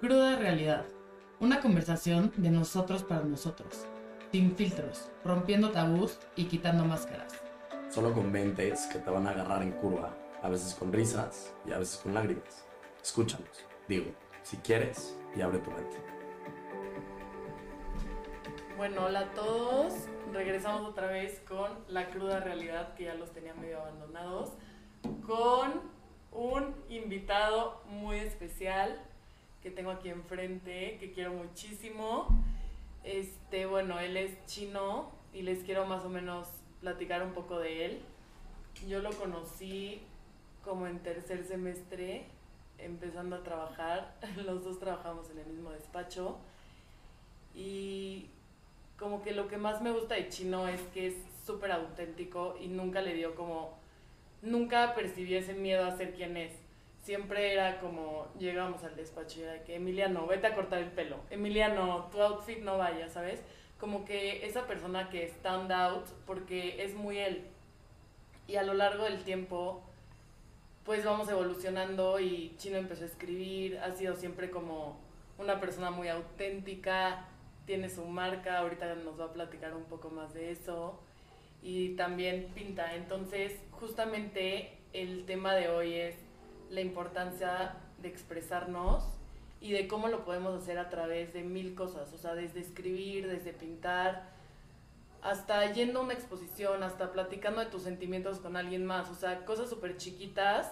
Cruda realidad. Una conversación de nosotros para nosotros. Sin filtros, rompiendo tabús y quitando máscaras. Solo con mentes que te van a agarrar en curva, a veces con risas y a veces con lágrimas. Escúchanos, digo, si quieres, y abre tu mente. Bueno, hola a todos. Regresamos otra vez con la cruda realidad que ya los tenía medio abandonados. Con un invitado muy especial que tengo aquí enfrente, que quiero muchísimo. Este, bueno, él es chino y les quiero más o menos platicar un poco de él. Yo lo conocí como en tercer semestre, empezando a trabajar. Los dos trabajamos en el mismo despacho. Y como que lo que más me gusta de Chino es que es súper auténtico y nunca le dio como, nunca percibí ese miedo a ser quien es. Siempre era como, llegamos al despacho y era que, Emiliano, vete a cortar el pelo. Emiliano, tu outfit no vaya, ¿sabes? Como que esa persona que stand out porque es muy él. Y a lo largo del tiempo, pues vamos evolucionando y Chino empezó a escribir, ha sido siempre como una persona muy auténtica, tiene su marca, ahorita nos va a platicar un poco más de eso. Y también pinta. Entonces, justamente el tema de hoy es la importancia de expresarnos y de cómo lo podemos hacer a través de mil cosas, o sea, desde escribir, desde pintar, hasta yendo a una exposición, hasta platicando de tus sentimientos con alguien más, o sea, cosas súper chiquitas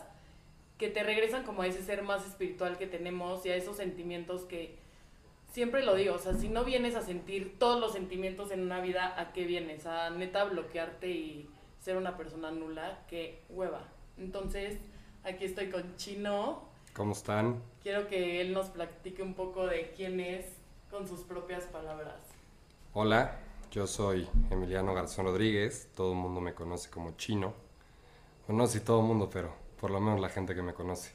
que te regresan como a ese ser más espiritual que tenemos y a esos sentimientos que siempre lo digo, o sea, si no vienes a sentir todos los sentimientos en una vida, ¿a qué vienes? A neta bloquearte y ser una persona nula, qué hueva. Entonces, aquí estoy con Chino. ¿Cómo están? Quiero que él nos platique un poco de quién es con sus propias palabras. Hola, yo soy Emiliano Garzón Rodríguez, todo el mundo me conoce como Chino. Bueno, no sé si todo el mundo, pero por lo menos la gente que me conoce.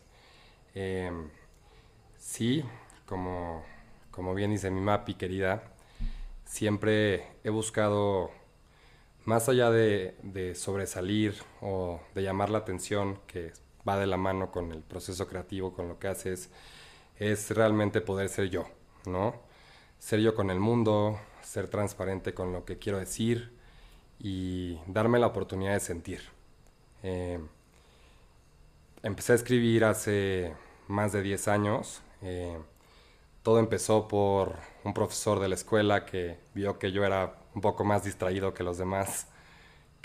Em, sí, como como bien dice mi mapi querida, siempre he buscado, más allá de, sobresalir o de llamar la atención, que va de la mano con el proceso creativo, con lo que haces, es realmente poder ser yo, ¿no? Ser yo con el mundo, ser transparente con lo que quiero decir y darme la oportunidad de sentir. Eh, empecé a escribir hace más de 10 años. Eh, todo empezó por un profesor de la escuela que vio que yo era un poco más distraído que los demás,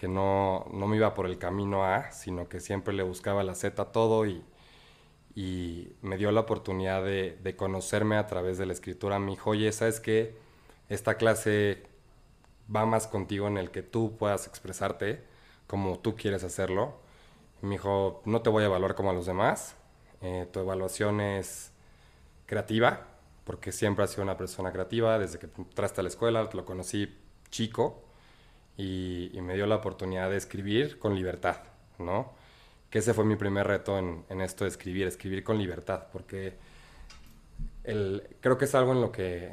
que no, no me iba por el camino A, sino que siempre le buscaba la Z a todo y, y me dio la oportunidad de, de, conocerme a través de la escritura. Me dijo, oye, ¿sabes qué? Esta clase va más contigo en el que tú puedas expresarte como tú quieres hacerlo. Me dijo, no te voy a evaluar como a los demás, eh, tu evaluación es creativa, porque siempre ha sido una persona creativa, desde que entraste a la escuela, lo conocí chico y, me dio la oportunidad de escribir con libertad, ¿no? Que ese fue mi primer reto en, esto de escribir, escribir con libertad, porque el, creo que es algo en lo que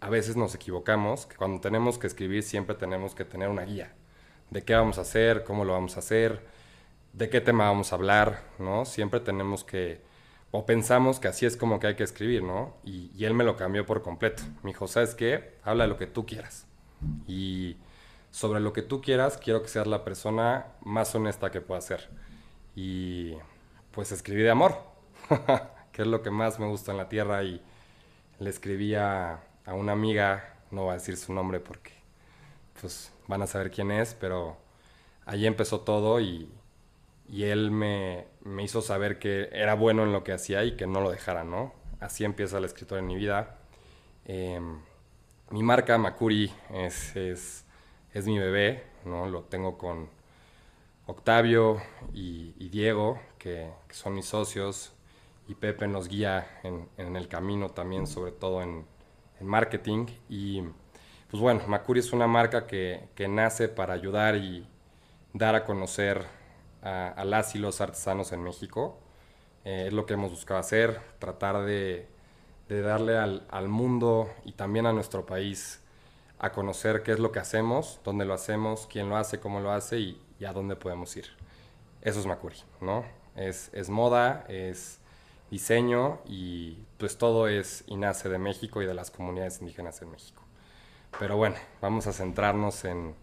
a veces nos equivocamos, que cuando tenemos que escribir siempre tenemos que tener una guía de qué vamos a hacer, cómo lo vamos a hacer, de qué tema vamos a hablar, ¿no? Siempre tenemos que o pensamos que así es como que hay que escribir, ¿no? Y, él me lo cambió por completo. Me dijo, ¿sabes qué? Habla de lo que tú quieras. Y sobre lo que tú quieras, quiero que seas la persona más honesta que pueda ser. Y pues escribí de amor, que es lo que más me gusta en la tierra. Y le escribí a, una amiga, no voy a decir su nombre porque pues van a saber quién es, pero ahí empezó todo y, y él me, me, hizo saber que era bueno en lo que hacía y que no lo dejara, ¿no? Así empieza la escritura en mi vida. Em, mi marca, Makuri, es, es, mi bebé, ¿no? Lo tengo con Octavio y, Diego, que, son mis socios, y Pepe nos guía en, el camino también, sobre todo en, marketing. Y pues bueno, Makuri es una marca que, que nace para ayudar y dar a conocer a, las y los artesanos en México. Eh, es lo que hemos buscado hacer, tratar de, darle al, mundo y también a nuestro país a conocer qué es lo que hacemos, dónde lo hacemos, quién lo hace, cómo lo hace y, a dónde podemos ir. Eso es Makuri, ¿no? Es, es moda, es diseño y pues todo es y nace de México y de las comunidades indígenas en México. Pero bueno, vamos a centrarnos en,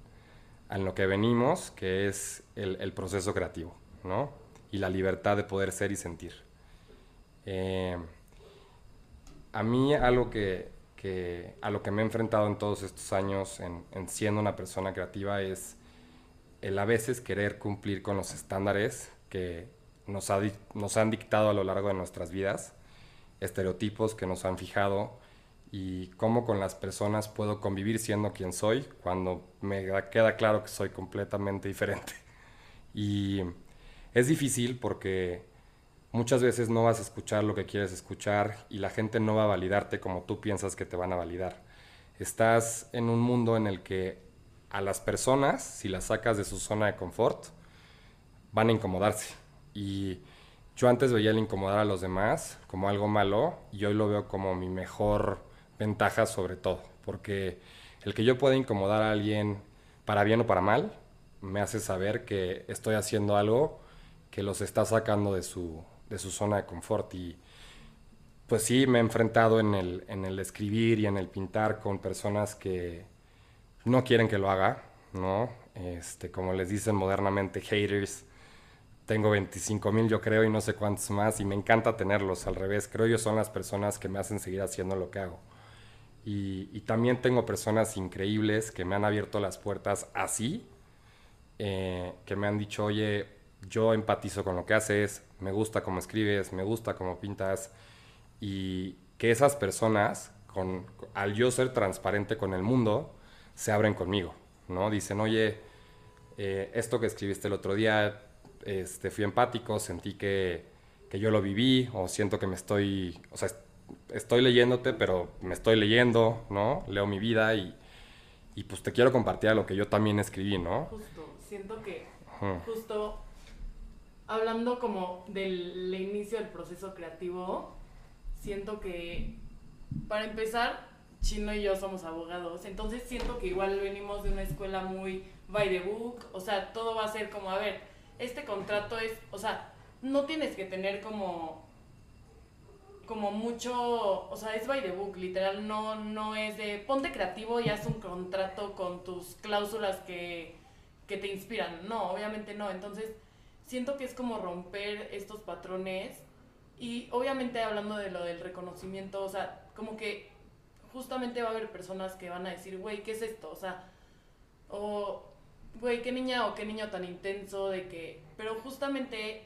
en lo que venimos, que es el, el, proceso creativo, ¿no? Y la libertad de poder ser y sentir. Eh, a mí algo que, que, a lo que me he enfrentado en todos estos años en, en siendo una persona creativa es el a veces querer cumplir con los estándares que nos, ha, nos han dictado a lo largo de nuestras vidas, estereotipos que nos han fijado y cómo con las personas puedo convivir siendo quien soy cuando me queda claro que soy completamente diferente. Y es difícil porque muchas veces no vas a escuchar lo que quieres escuchar y la gente no va a validarte como tú piensas que te van a validar. Estás en un mundo en el que a las personas, si las sacas de su zona de confort, van a incomodarse. Y yo antes veía el incomodar a los demás como algo malo y hoy lo veo como mi mejor ventaja sobre todo, porque el que yo pueda incomodar a alguien para bien o para mal, me hace saber que estoy haciendo algo que los está sacando de su, de su zona de confort. Y pues sí, me he enfrentado en el, en el escribir y en el pintar con personas que no quieren que lo haga, ¿no? Este, como les dicen modernamente, haters. Tengo 25 mil, yo creo, y no sé cuántos más, y me encanta tenerlos al revés. Creo yo son las personas que me hacen seguir haciendo lo que hago. Y, también tengo personas increíbles que me han abierto las puertas así, eh, que me han dicho, oye, yo empatizo con lo que haces, me gusta cómo escribes, me gusta cómo pintas, y que esas personas, con, al yo ser transparente con el mundo, se abren conmigo, ¿no? Dicen, oye, eh, esto que escribiste el otro día, este, fui empático, sentí que, que yo lo viví, o siento que me estoy, o sea, estoy leyéndote, pero me estoy leyendo, ¿no? Leo mi vida y, y pues te quiero compartir lo que yo también escribí, ¿no? Justo, siento que justo hablando como del inicio del proceso creativo, siento que para empezar, Chino y yo somos abogados, entonces siento que igual venimos de una escuela muy by the book, o sea, todo va a ser como, a ver, este contrato es, o sea, no tienes que tener como como mucho, o sea, es by the book, literal, no, no es de ponte creativo y haz un contrato con tus cláusulas que, que te inspiran. No, obviamente no. Entonces, siento que es como romper estos patrones y obviamente hablando de lo del reconocimiento, o sea, como que justamente va a haber personas que van a decir, güey, ¿qué es esto? O sea, o, güey, qué niña o qué niño tan intenso de que, pero justamente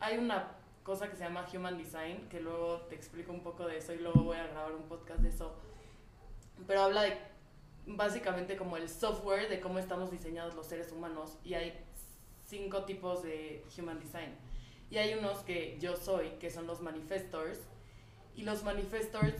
hay una cosa que se llama Human Design, que luego te explico un poco de eso y luego voy a grabar un podcast de eso. Pero habla de básicamente como el software de cómo estamos diseñados los seres humanos y hay cinco tipos de Human Design. Y hay unos que yo soy, que son los manifestors. Y los manifestors,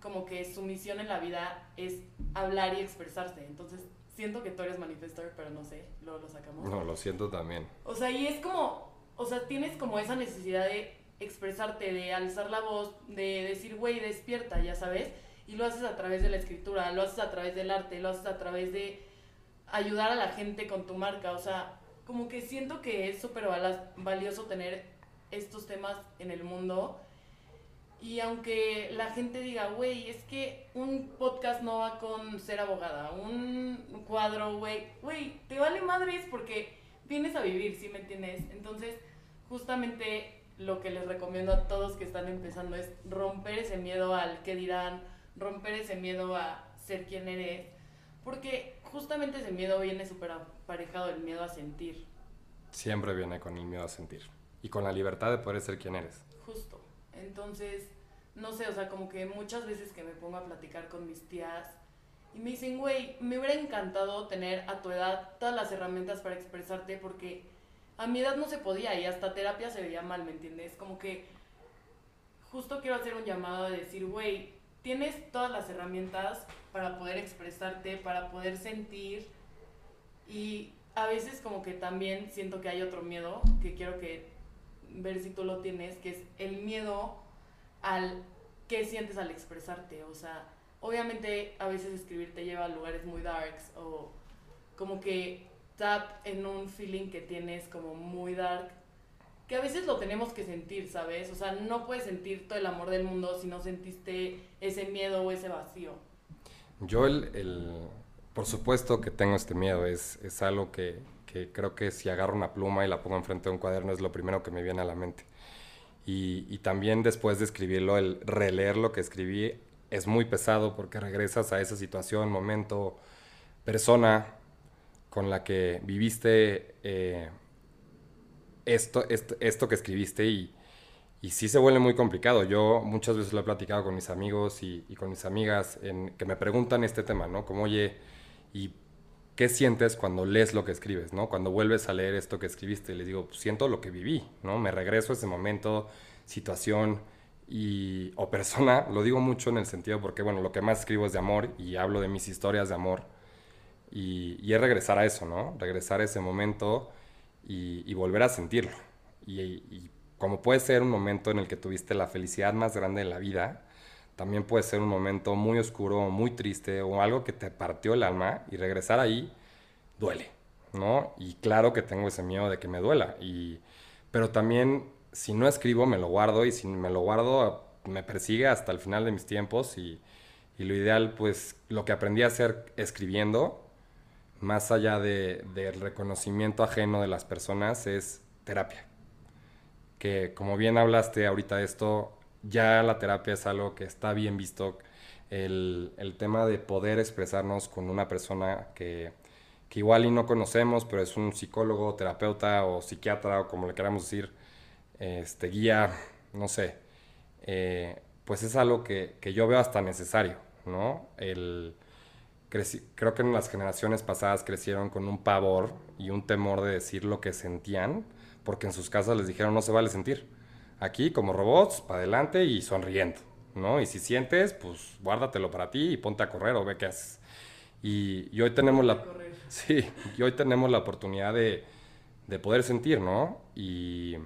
como que su misión en la vida es hablar y expresarse. Entonces, siento que tú eres manifestor, pero no sé, luego lo sacamos. No, lo siento también. O sea, y es como, o sea, tienes como esa necesidad de expresarte, de alzar la voz, de decir, güey, despierta, ya sabes. Y lo haces a través de la escritura, lo haces a través del arte, lo haces a través de ayudar a la gente con tu marca. O sea, como que siento que es súper valioso tener estos temas en el mundo. Y aunque la gente diga, güey, es que un podcast no va con ser abogada, un cuadro, güey, güey, te vale madres porque vienes a vivir, ¿sí me entiendes? Entonces, justamente lo que les recomiendo a todos que están empezando es romper ese miedo al que dirán, romper ese miedo a ser quien eres, porque justamente ese miedo viene súper aparejado del miedo a sentir. Siempre viene con el miedo a sentir y con la libertad de poder ser quien eres. Justo. Entonces, no sé, o sea, como que muchas veces que me pongo a platicar con mis tías y me dicen, güey, me hubiera encantado tener a tu edad todas las herramientas para expresarte porque a mi edad no se podía y hasta terapia se veía mal, ¿me entiendes? Como que justo quiero hacer un llamado de decir, güey, tienes todas las herramientas para poder expresarte, para poder sentir. Y a veces como que también siento que hay otro miedo que quiero que ver si tú lo tienes, que es el miedo al qué sientes al expresarte, o sea, obviamente a veces escribir te lleva a lugares muy darks o como que tap en un feeling que tienes como muy dark que a veces lo tenemos que sentir, ¿sabes? O sea, no puedes sentir todo el amor del mundo si no sentiste ese miedo o ese vacío. Yo el, el por supuesto que tengo este miedo, es, es algo que, que, creo que si agarro una pluma y la pongo enfrente de un cuaderno es lo primero que me viene a la mente. Y, y también después de escribirlo, el releer lo que escribí es muy pesado porque regresas a esa situación, momento, persona con la que viviste eh, esto, esto, que escribiste y, y sí se vuelve muy complicado. Yo muchas veces lo he platicado con mis amigos y, con mis amigas en, que me preguntan este tema, ¿no? Como, oye, ¿y qué sientes cuando lees lo que escribes, ¿no? Cuando vuelves a leer esto que escribiste, les digo, pues, siento lo que viví, ¿no? Me regreso a ese momento, situación y, o persona, lo digo mucho en el sentido porque, bueno, lo que más escribo es de amor y hablo de mis historias de amor y, y es regresar a eso, ¿no? Regresar a ese momento y, volver a sentirlo. Y, como puede ser un momento en el que tuviste la felicidad más grande de la vida, también puede ser un momento muy oscuro, muy triste o algo que te partió el alma y regresar ahí duele, ¿no? Y claro que tengo ese miedo de que me duela, y, pero también si no escribo me lo guardo y si me lo guardo me persigue hasta el final de mis tiempos y, y lo ideal pues lo que aprendí a hacer escribiendo más allá de, del reconocimiento ajeno de las personas, es terapia. Que como bien hablaste ahorita de esto, ya la terapia es algo que está bien visto. El, el tema de poder expresarnos con una persona que, que, igual y no conocemos, pero es un psicólogo, terapeuta o psiquiatra o como le queramos decir, este, guía, no sé, eh, pues es algo que, que, yo veo hasta necesario, ¿no? El, creo que en las generaciones pasadas crecieron con un pavor y un temor de decir lo que sentían, porque en sus casas les dijeron no se vale sentir. Aquí, como robots, para adelante y sonriendo, ¿no? Y si sientes, pues guárdatelo para ti y ponte a correr o ve qué haces. Y, hoy tenemos la... Sí, y hoy tenemos la oportunidad de, de poder sentir, ¿no? Y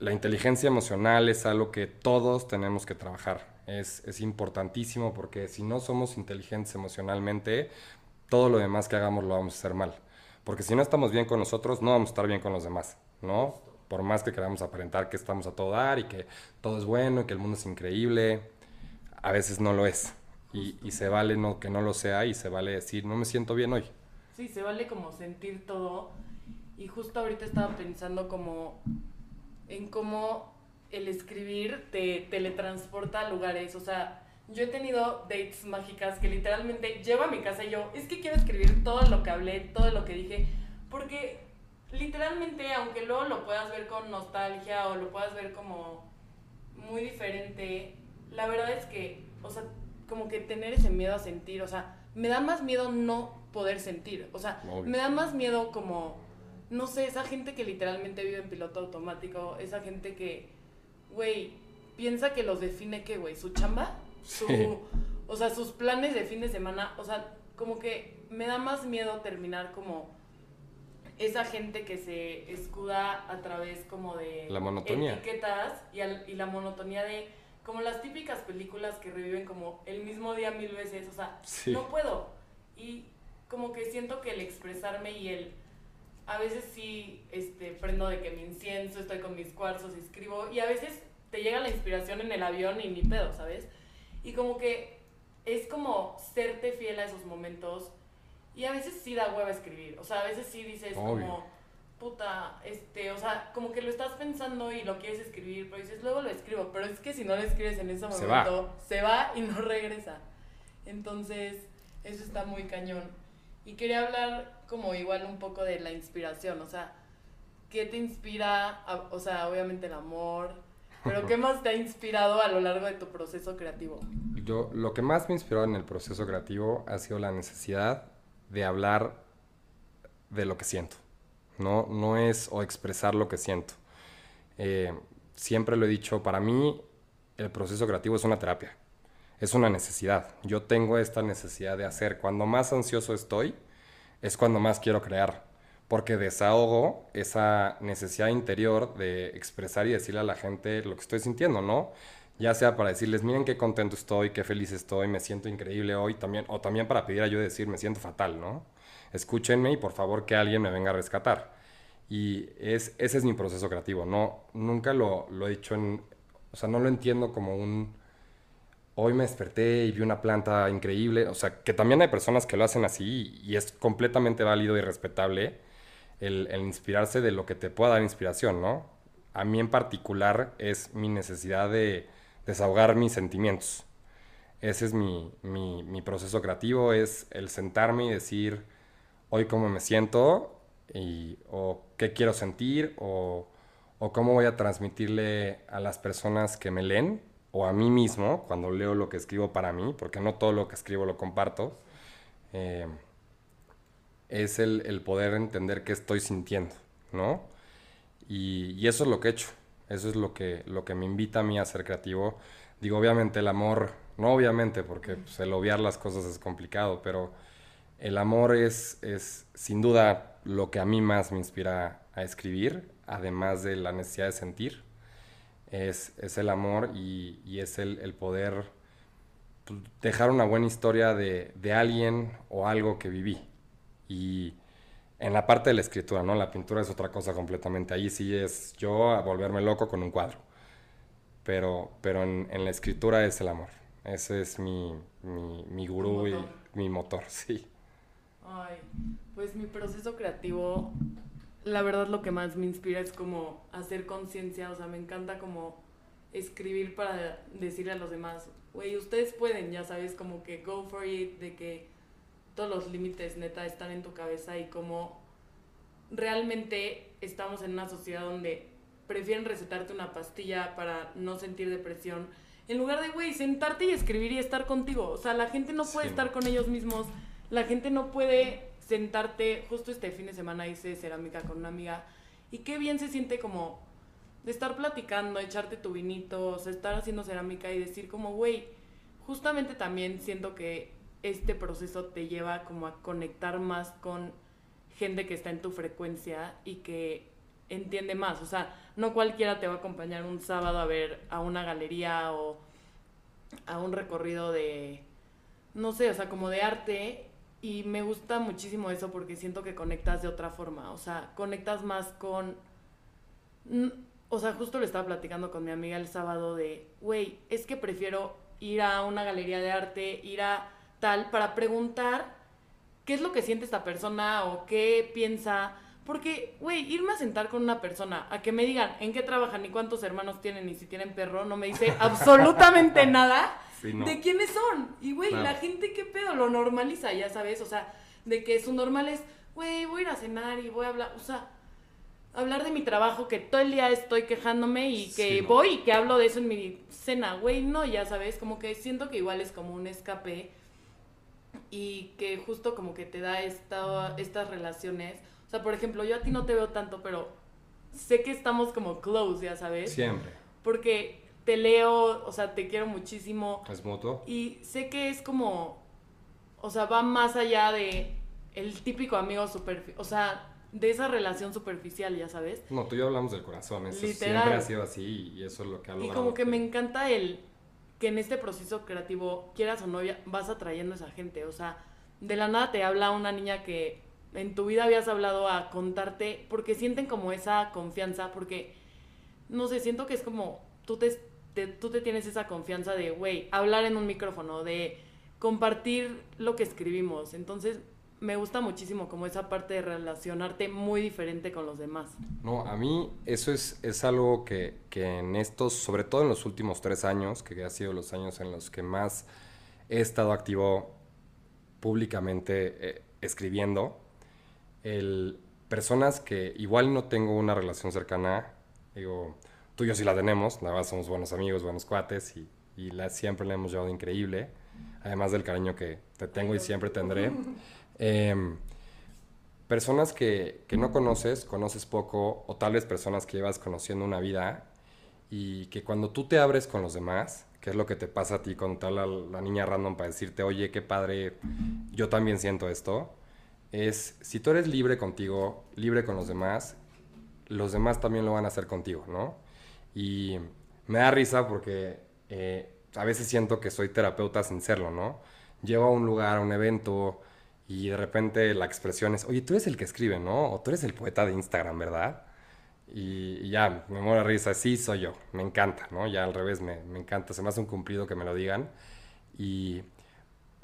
la inteligencia emocional es algo que todos tenemos que trabajar es, importantísimo porque si no somos inteligentes emocionalmente, todo lo demás que hagamos lo vamos a hacer mal. Porque si no estamos bien con nosotros, no vamos a estar bien con los demás, ¿no? Por más que queramos aparentar que estamos a todo dar y que todo es bueno y que el mundo es increíble, a veces no lo es. Y, y se vale no, que no lo sea y se vale decir, no me siento bien hoy. Sí, se vale como sentir todo. Y justo ahorita estaba pensando como en cómo el escribir te teletransporta a lugares. O sea, yo he tenido dates mágicas que literalmente llevo a mi casa y yo, es que quiero escribir todo lo que hablé, todo lo que dije, porque literalmente, aunque luego lo puedas ver con nostalgia o lo puedas ver como muy diferente, la verdad es que, o sea, como que tener ese miedo a sentir, o sea, me da más miedo no poder sentir, o sea, me da más miedo como, no sé, esa gente que literalmente vive en piloto automático, esa gente que güey, piensa que los define qué, güey, su chamba, su, o sea, sus planes de fin de semana, o sea, como que me da más miedo terminar como esa gente que se escuda a través como de la monotonía. etiquetas y, y la monotonía de como las típicas películas que reviven como el mismo día mil veces, o sea, no puedo. Y como que siento que el expresarme y el a veces sí este, prendo de que mi incienso, estoy con mis cuarzos, escribo, y a veces te llega la inspiración en el avión y ni pedo, ¿sabes? Y como que es como serte fiel a esos momentos, y a veces sí da hueva escribir, o sea, a veces sí dices como, puta, este, o sea, como que lo estás pensando y lo quieres escribir, pero dices, luego lo escribo, pero es que si no lo escribes en ese momento, se va y no regresa. Entonces, eso está muy cañón. Y quería hablar como igual un poco de la inspiración, o sea, ¿qué te inspira? o sea, obviamente el amor, pero ¿qué más te ha inspirado a lo largo de tu proceso creativo? Yo, lo que más me inspiró en el proceso creativo ha sido la necesidad de hablar de lo que siento. No, no es o expresar lo que siento. Eh, siempre lo he dicho, para mí el proceso creativo es una terapia es una necesidad. Yo tengo esta necesidad de hacer. Cuando más ansioso estoy, es cuando más quiero crear. Porque desahogo esa necesidad interior de expresar y decirle a la gente lo que estoy sintiendo, ¿no? Ya sea para decirles, miren qué contento estoy, qué feliz estoy, me siento increíble hoy, también, o también para pedir ayuda y decir, me siento fatal, ¿no? Escúchenme y por favor que alguien me venga a rescatar. Y es, ese es mi proceso creativo. No, nunca lo, lo he hecho en... O sea, no lo entiendo como un... Hoy me desperté y vi una planta increíble. O sea, que también hay personas que lo hacen así y es completamente válido y respetable el, inspirarse de lo que te pueda dar inspiración, ¿no? A mí en particular es mi necesidad de desahogar mis sentimientos. Ese es mi, proceso creativo, es el sentarme y decir hoy cómo me siento y, o qué quiero sentir o, cómo voy a transmitirle a las personas que me leen o a mí mismo cuando leo lo que escribo para mí, porque no todo lo que escribo lo comparto, eh, es el, el, poder entender qué estoy sintiendo, ¿no? Y, y, eso es lo que he hecho, eso es lo que, lo que me invita a mí a ser creativo. Digo, obviamente el amor, no obviamente, porque pues, el obviar las cosas es complicado, pero el amor es, es sin duda lo que a mí más me inspira a escribir, además de la necesidad de sentir. Es, es el amor y, y es el, el poder pues, dejar una buena historia de, de, alguien o algo que viví. Y en la parte de la escritura, ¿no? La pintura es otra cosa completamente. Ahí sí es yo a volverme loco con un cuadro. Pero, pero en, en la escritura es el amor. Ese es mi, mi, mi gurú y mi motor, sí. Ay, pues mi proceso creativo, la verdad lo que más me inspira es como hacer conciencia, o sea, me encanta como escribir para decirle a los demás, güey, ustedes pueden, ya sabes, como que go for it, de que todos los límites neta están en tu cabeza y como realmente estamos en una sociedad donde prefieren recetarte una pastilla para no sentir depresión, en lugar de, güey, sentarte y escribir y estar contigo. O sea, la gente no puede sí. estar con ellos mismos la gente no puede sentarte, justo este fin de semana hice cerámica con una amiga y qué bien se siente como de estar platicando, echarte tu vinito, o estar haciendo cerámica y decir como, güey, justamente también siento que este proceso te lleva como a conectar más con gente que está en tu frecuencia y que entiende más, o sea, no cualquiera te va a acompañar un sábado a ver a una galería o a un recorrido de, no sé, o sea, como de arte y me gusta muchísimo eso porque siento que conectas de otra forma, o sea, conectas más con... O sea, justo le estaba platicando con mi amiga el sábado de, güey, es que prefiero ir a una galería de arte, ir a tal, para preguntar qué es lo que siente esta persona o qué piensa. Porque, güey, irme a sentar con una persona, a que me digan en qué trabajan y cuántos hermanos tienen y si tienen perro, no me dice absolutamente nada sí, no. de quiénes son. Y, güey, claro. la gente, ¿qué pedo? Lo normaliza, ya sabes. O sea, de que su normal es, güey, voy a ir a cenar y voy a hablar. O sea, hablar de mi trabajo, que todo el día estoy quejándome y que sí, no. voy y que hablo de eso en mi cena. Güey, no, ya sabes. Como que siento que igual es como un escape y que justo como que te da esta, estas relaciones. Sea, por ejemplo, yo a ti no te veo tanto, pero sé que estamos como close, ya sabes. Siempre. Porque te leo, o sea, te quiero muchísimo. Es mutuo. Y sé que es como, o sea, va más allá de el típico amigo superficial, o sea, de esa relación superficial, ya sabes. No, tú y yo hablamos del corazón, eso Literal. siempre ha sido así y eso es lo que ha logrado. Y como que me encanta el que en este proceso creativo, quieras o no, vas atrayendo a esa gente, o sea, de la nada te habla una niña que en tu vida habías hablado a contarte, porque sienten como esa confianza, porque, no sé, siento que es como, tú te tú te tienes esa confianza de, güey, hablar en un micrófono, de compartir lo que escribimos. Entonces, me gusta muchísimo como esa parte de relacionarte muy diferente con los demás. No, a mí eso es, es algo que, que en estos, sobre todo en los últimos tres años, que ha sido los años en los que más he estado activo públicamente eh, escribiendo, el, personas que igual no tengo una relación cercana, digo, tú y yo sí la tenemos, nada más somos buenos amigos, buenos cuates y, y la, siempre la hemos llevado increíble, además del cariño que te tengo y siempre tendré. Eh, personas que, que, no conoces, conoces poco, o tal vez personas que llevas conociendo una vida y que cuando tú te abres con los demás, que es lo que te pasa a ti con tal la, la niña random para decirte, oye, qué padre, yo también siento esto, es si tú eres libre contigo, libre con los demás, los demás también lo van a hacer contigo, ¿no? Y me da risa porque eh, a veces siento que soy terapeuta sin serlo, ¿no? Llego a un lugar, a un evento, y de repente la expresión es, oye, tú eres el que escribe, ¿no? O tú eres el poeta de Instagram, ¿verdad? Y, ya, me muero de risa, sí, soy yo, me encanta, ¿no? Ya al revés, me, me encanta, se me hace un cumplido que me lo digan. Y,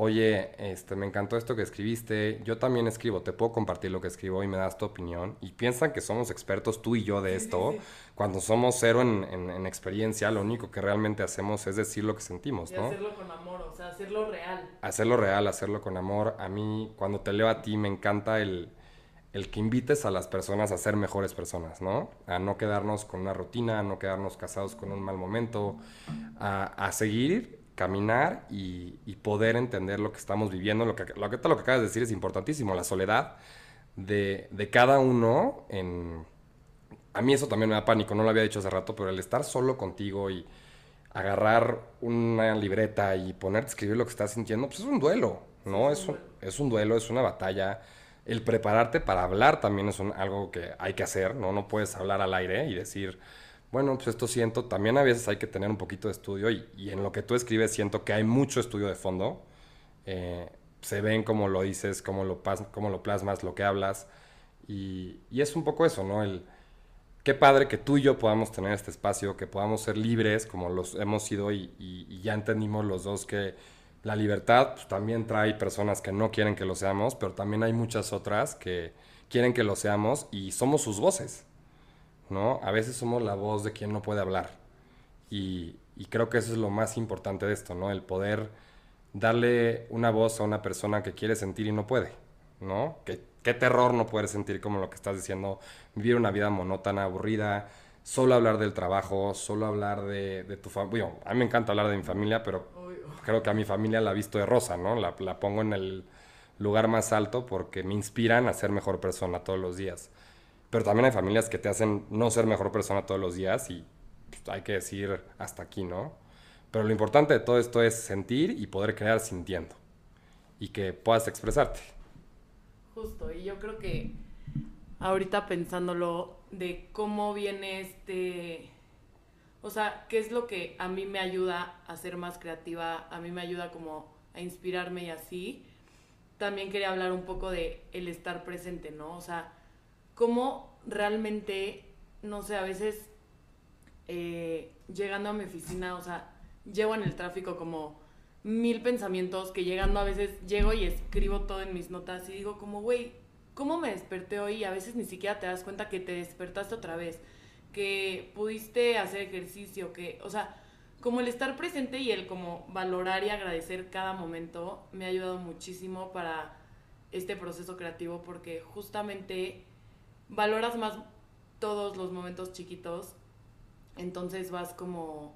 oye, este, me encantó esto que escribiste, yo también escribo, te puedo compartir lo que escribo y me das tu opinión. Y piensan que somos expertos tú y yo de esto, cuando somos cero en, en- en experiencia, lo único que realmente hacemos es decir lo que sentimos, Y ¿no? hacerlo con amor, o sea, hacerlo real. hacerlo real, hacerlo con amor. A mí, cuando te leo a ti, me encanta el, el que invites a las personas a ser mejores personas, ¿no? A no quedarnos con una rutina, a no quedarnos casados con un mal momento, a, a seguir, caminar y, y poder entender lo que estamos viviendo. Lo que, lo que, lo que acabas de decir es importantísimo, la soledad de, de cada uno en... A mí eso también me da pánico, no lo había dicho hace rato, pero el estar solo contigo y agarrar una libreta y ponerte a escribir lo que estás sintiendo, pues es un duelo, ¿no? es es, un es un duelo, es una batalla. El prepararte para hablar también es un- algo que hay que hacer, ¿no? No puedes hablar al aire y decir, bueno, pues esto siento. También a veces hay que tener un poquito de estudio y, en lo que tú escribes siento que hay mucho estudio de fondo. Eh, se ven cómo lo dices, cómo lo, plasmas, lo que hablas. Y, es un poco eso, ¿no? El, qué padre que tú y yo podamos tener este espacio, que podamos ser libres como los hemos sido y ya entendimos los dos que la libertad pues, también trae personas que no quieren que lo seamos, pero también hay muchas otras que quieren que lo seamos y somos sus voces, ¿no? A veces somos la voz de quien no puede hablar y, creo que eso es lo más importante de esto, ¿no? El poder darle una voz a una persona que quiere sentir y no puede, ¿no? ¿Qué, terror no poder sentir como lo que estás diciendo, vivir una vida monótona, aburrida, solo hablar del trabajo, solo hablar de, tu familia. Bueno, a mí me encanta hablar de mi familia, pero creo que a mi familia la visto de rosa, ¿no? La, la pongo en el lugar más alto porque me inspiran a ser mejor persona todos los días. Pero también hay familias que te hacen no ser mejor persona todos los días y pues, hay que decir hasta aquí, ¿no? Pero lo importante de todo esto es sentir y poder crear sintiendo y que puedas expresarte. Justo, y yo creo que ahorita pensándolo de cómo viene este, o sea, qué es lo que a mí me ayuda a ser más creativa, a mí me ayuda como a inspirarme y así. También quería hablar un poco de el estar presente, ¿no? O sea, cómo realmente, no sé, a veces eh, llegando a mi oficina, o sea, llevo en el tráfico como mil pensamientos que llegando a veces llego y escribo todo en mis notas y digo como, güey, ¿cómo me desperté hoy? Y a veces ni siquiera te das cuenta que te despertaste otra vez, que pudiste hacer ejercicio, que, o sea, como el estar presente y el como valorar y agradecer cada momento me ha ayudado muchísimo para este proceso creativo porque justamente valoras más todos los momentos chiquitos, entonces vas como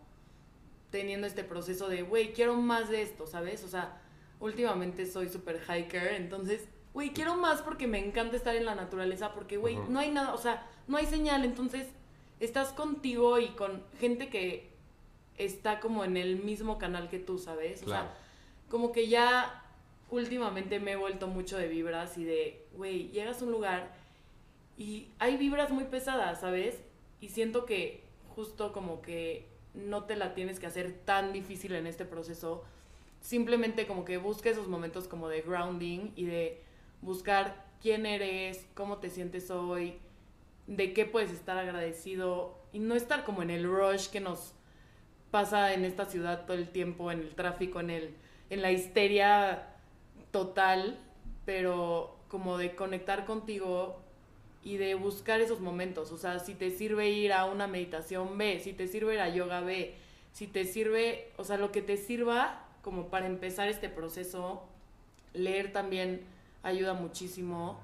teniendo este proceso de, güey, quiero más de esto, ¿sabes? O sea, últimamente soy super hiker, entonces, güey, quiero más porque me encanta estar en la naturaleza, porque, güey, no hay nada, o sea, no hay señal, entonces estás contigo y con gente que está como en el mismo canal que tú, ¿sabes? O sea, como que ya últimamente me he vuelto mucho de vibras y de, güey, llegas a un lugar y hay vibras muy pesadas, ¿sabes? Y siento que justo como que no te la tienes que hacer tan difícil en este proceso. Simplemente como que busca esos momentos como de grounding y de buscar quién eres, cómo te sientes hoy, de qué puedes estar agradecido y no estar como en el rush que nos pasa en esta ciudad todo el tiempo, en el tráfico, en el en la histeria total, pero como de conectar contigo y de buscar esos momentos. O sea, si te sirve ir a una meditación, ve. Si te sirve ir a yoga, ve. Si te sirve, o sea, lo que te sirva como para empezar este proceso, leer también ayuda muchísimo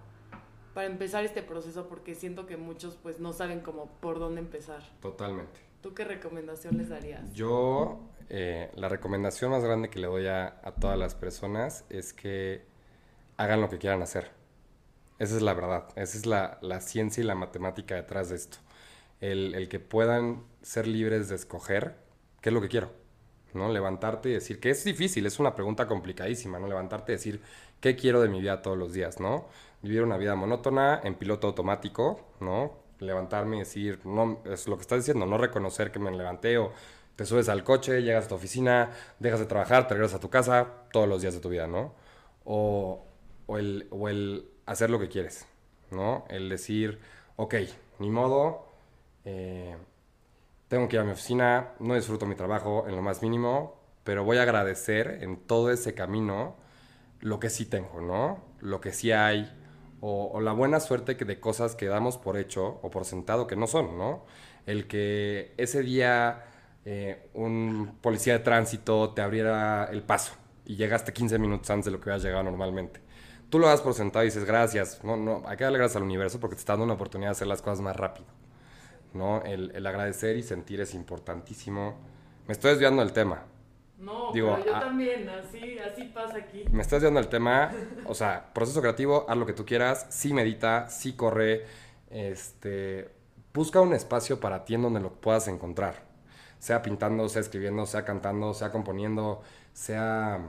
para empezar este proceso porque siento que muchos pues no saben como por dónde empezar. Totalmente. ¿Tú qué recomendación les darías? Yo, eh, la recomendación más grande que le doy a, a todas las personas es que hagan lo que quieran hacer. Esa es la verdad, esa es la, la ciencia y la matemática detrás de esto. El, el que puedan ser libres de escoger qué es lo que quiero, ¿no? Levantarte y decir, que es difícil, es una pregunta complicadísima, ¿no? Levantarte y decir, ¿qué quiero de mi vida todos los días, ¿no? Vivir una vida monótona, en piloto automático, ¿no? Levantarme y decir, no, es lo que estás diciendo, no reconocer que me levanté o te subes al coche, llegas a tu oficina, dejas de trabajar, te regresas a tu casa todos los días de tu vida, ¿no? O o el, o el hacer lo que quieres, ¿no? El decir, ok, ni modo, eh, tengo que ir a mi oficina, no disfruto mi trabajo en lo más mínimo, pero voy a agradecer en todo ese camino lo que sí tengo, ¿no? Lo que sí hay, o, la buena suerte que de cosas que damos por hecho o por sentado que no son, ¿no? El que ese día eh, un policía de tránsito te abriera el paso y llegaste 15 minutos antes de lo que hubieras llegado normalmente. Tú lo das por sentado y dices gracias. No, no, hay que darle gracias al universo porque te está dando una oportunidad de hacer las cosas más rápido. ¿no? El, el agradecer y sentir es importantísimo. Me estoy desviando del tema. No, Digo, pero yo ah- también, así, así pasa aquí. Me estás desviando del tema. O sea, proceso creativo, haz lo que tú quieras. Sí medita, sí corre. Este, busca un espacio para ti en donde lo puedas encontrar. Sea pintando, sea escribiendo, sea cantando, sea componiendo, sea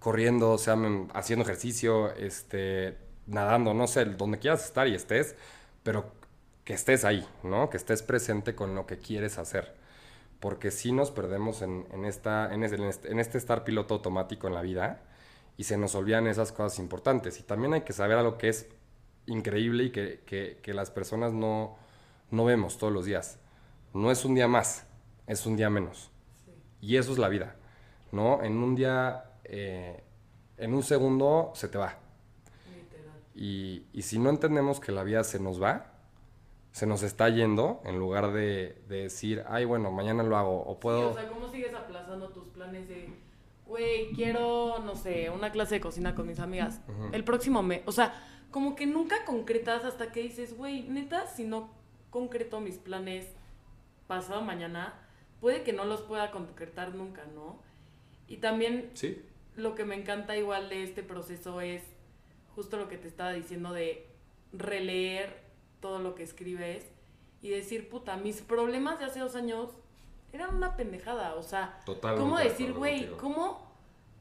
corriendo, sea mm, haciendo ejercicio, este, nadando, no sé, donde quieras estar y estés, pero que estés ahí, ¿no? Que estés presente con lo que quieres hacer. Porque si nos perdemos en, en esta, en, este, en este estar piloto automático en la vida y se nos olvidan esas cosas importantes. Y también hay que saber algo que es increíble y que, que- que las personas no, no vemos todos los días. No es un día más, es un día menos. Y eso es la vida, ¿no? En un día, eh, en un segundo se te va. Literal. Y, y si no entendemos que la vida se nos va, se nos está yendo, en lugar de, de decir, ay, bueno, mañana lo hago, o Sí, puedo... o sea, ¿cómo sigues aplazando tus planes de, güey, quiero, no sé, una clase de cocina con mis amigas el próximo mes? O sea, como que nunca concretas hasta que dices, güey, neta, si no concreto mis planes pasado mañana, puede que no los pueda concretar nunca, ¿no? Y también Sí, lo que me encanta igual de este proceso es justo lo que te estaba diciendo de releer todo lo que escribes y decir, puta, mis problemas de hace dos años eran una pendejada. O sea, totalmente. ¿cómo de decir, güey, cómo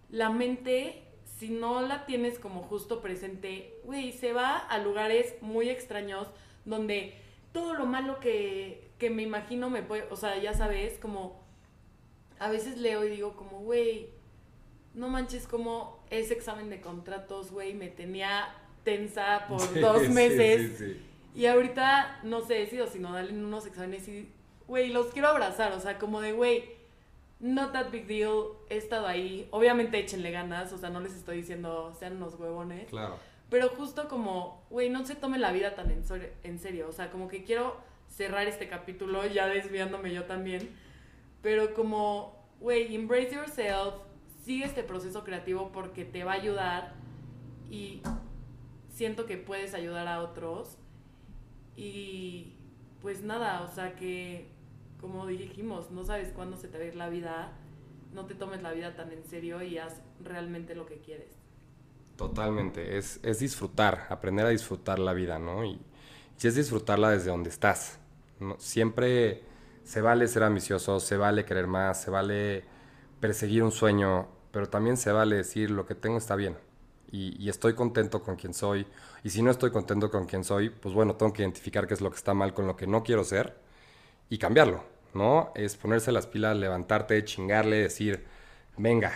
la mente, si no la tienes como justo presente, güey, se va a lugares muy extraños donde todo lo malo que, que me imagino me puede, o sea, ya sabes, como a veces leo y digo como, güey, no manches como ese examen de contratos, güey, me tenía tensa por Sí, dos meses. sí, sí. Y ahorita no sé, he sido sino darle unos exámenes y, güey, los quiero abrazar, o sea, como de, güey, not that big deal, he estado ahí. Obviamente échenle ganas, o sea, no les estoy diciendo sean unos huevones. Claro. Pero justo como, güey, no se tome la vida tan en, en serio. O sea, como que quiero cerrar este capítulo, ya desviándome yo también. Pero como, güey, embrace yourself, sigue este proceso creativo porque te va a ayudar y siento que puedes ayudar a otros. Y pues nada, o sea que, como dijimos, no sabes cuándo se te va a ir la vida. No te tomes la vida tan en serio y haz realmente lo que quieres. Totalmente, es, es disfrutar, aprender a disfrutar la vida, ¿no? Y, y es disfrutarla desde donde estás. ¿no? Siempre se vale ser ambicioso, se vale querer más, se vale perseguir un sueño, pero también se vale decir lo que tengo está bien. Y, estoy contento con quien soy. Y si no estoy contento con quien soy, pues bueno, tengo que identificar qué es lo que está mal con lo que no quiero ser y cambiarlo, ¿no? Es ponerse las pilas, levantarte, chingarle, decir, venga,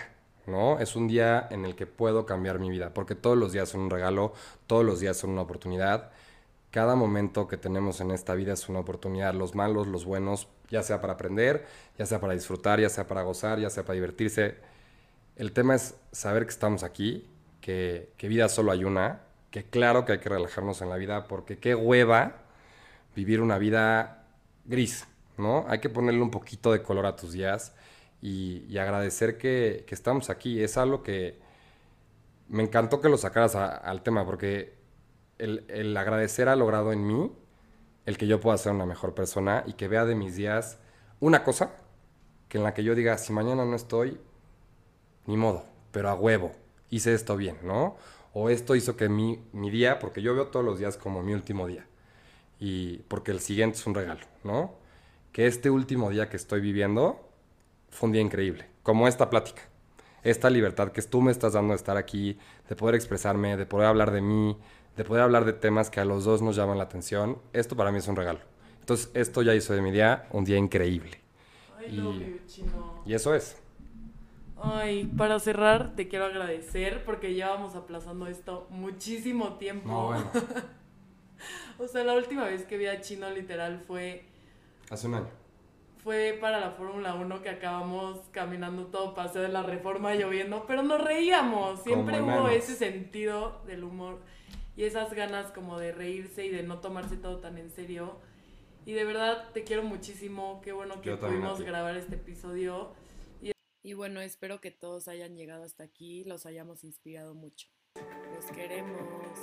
¿no? Es un día en el que puedo cambiar mi vida, porque todos los días son un regalo, todos los días son una oportunidad. Cada momento que tenemos en esta vida es una oportunidad, los malos, los buenos, ya sea para aprender, ya sea para disfrutar, ya sea para gozar, ya sea para divertirse. El tema es saber que estamos aquí, que, que vida solo hay una, que claro que hay que relajarnos en la vida, porque qué hueva vivir una vida gris, ¿no? Hay que ponerle un poquito de color a tus días y, agradecer que, que estamos aquí. Es algo que me encantó que lo sacaras al tema, porque el, el agradecer ha logrado en mí el que yo pueda ser una mejor persona y que vea de mis días una cosa que en la que yo diga, si mañana no estoy, ni modo, pero a huevo, hice esto bien, ¿no? O esto hizo que mi, mi día, porque yo veo todos los días como mi último día, y porque el siguiente es un regalo, ¿no? Que este último día que estoy viviendo fue un día increíble, como esta plática, esta libertad que tú me estás dando de estar aquí, de poder expresarme, de poder hablar de mí, de poder hablar de temas que a los dos nos llaman la atención, esto para mí es un regalo. Entonces, esto ya hizo de mi día un día increíble. I Y- love you, chino. Y eso es. Ay, para cerrar, te quiero agradecer porque llevamos aplazando esto muchísimo tiempo. No, bueno, O sea, la última vez que vi a Chino literal fue, hace un año. fue para la Fórmula 1 que acabamos caminando todo paseo de la reforma lloviendo, pero nos reíamos. Siempre Como hubo ese sentido del humor y esas ganas como de reírse y de no tomarse todo tan en serio. Y de verdad te quiero muchísimo. Qué bueno que Yo pudimos grabar este episodio. Y, bueno, espero que todos hayan llegado hasta aquí, los hayamos inspirado mucho. Los queremos.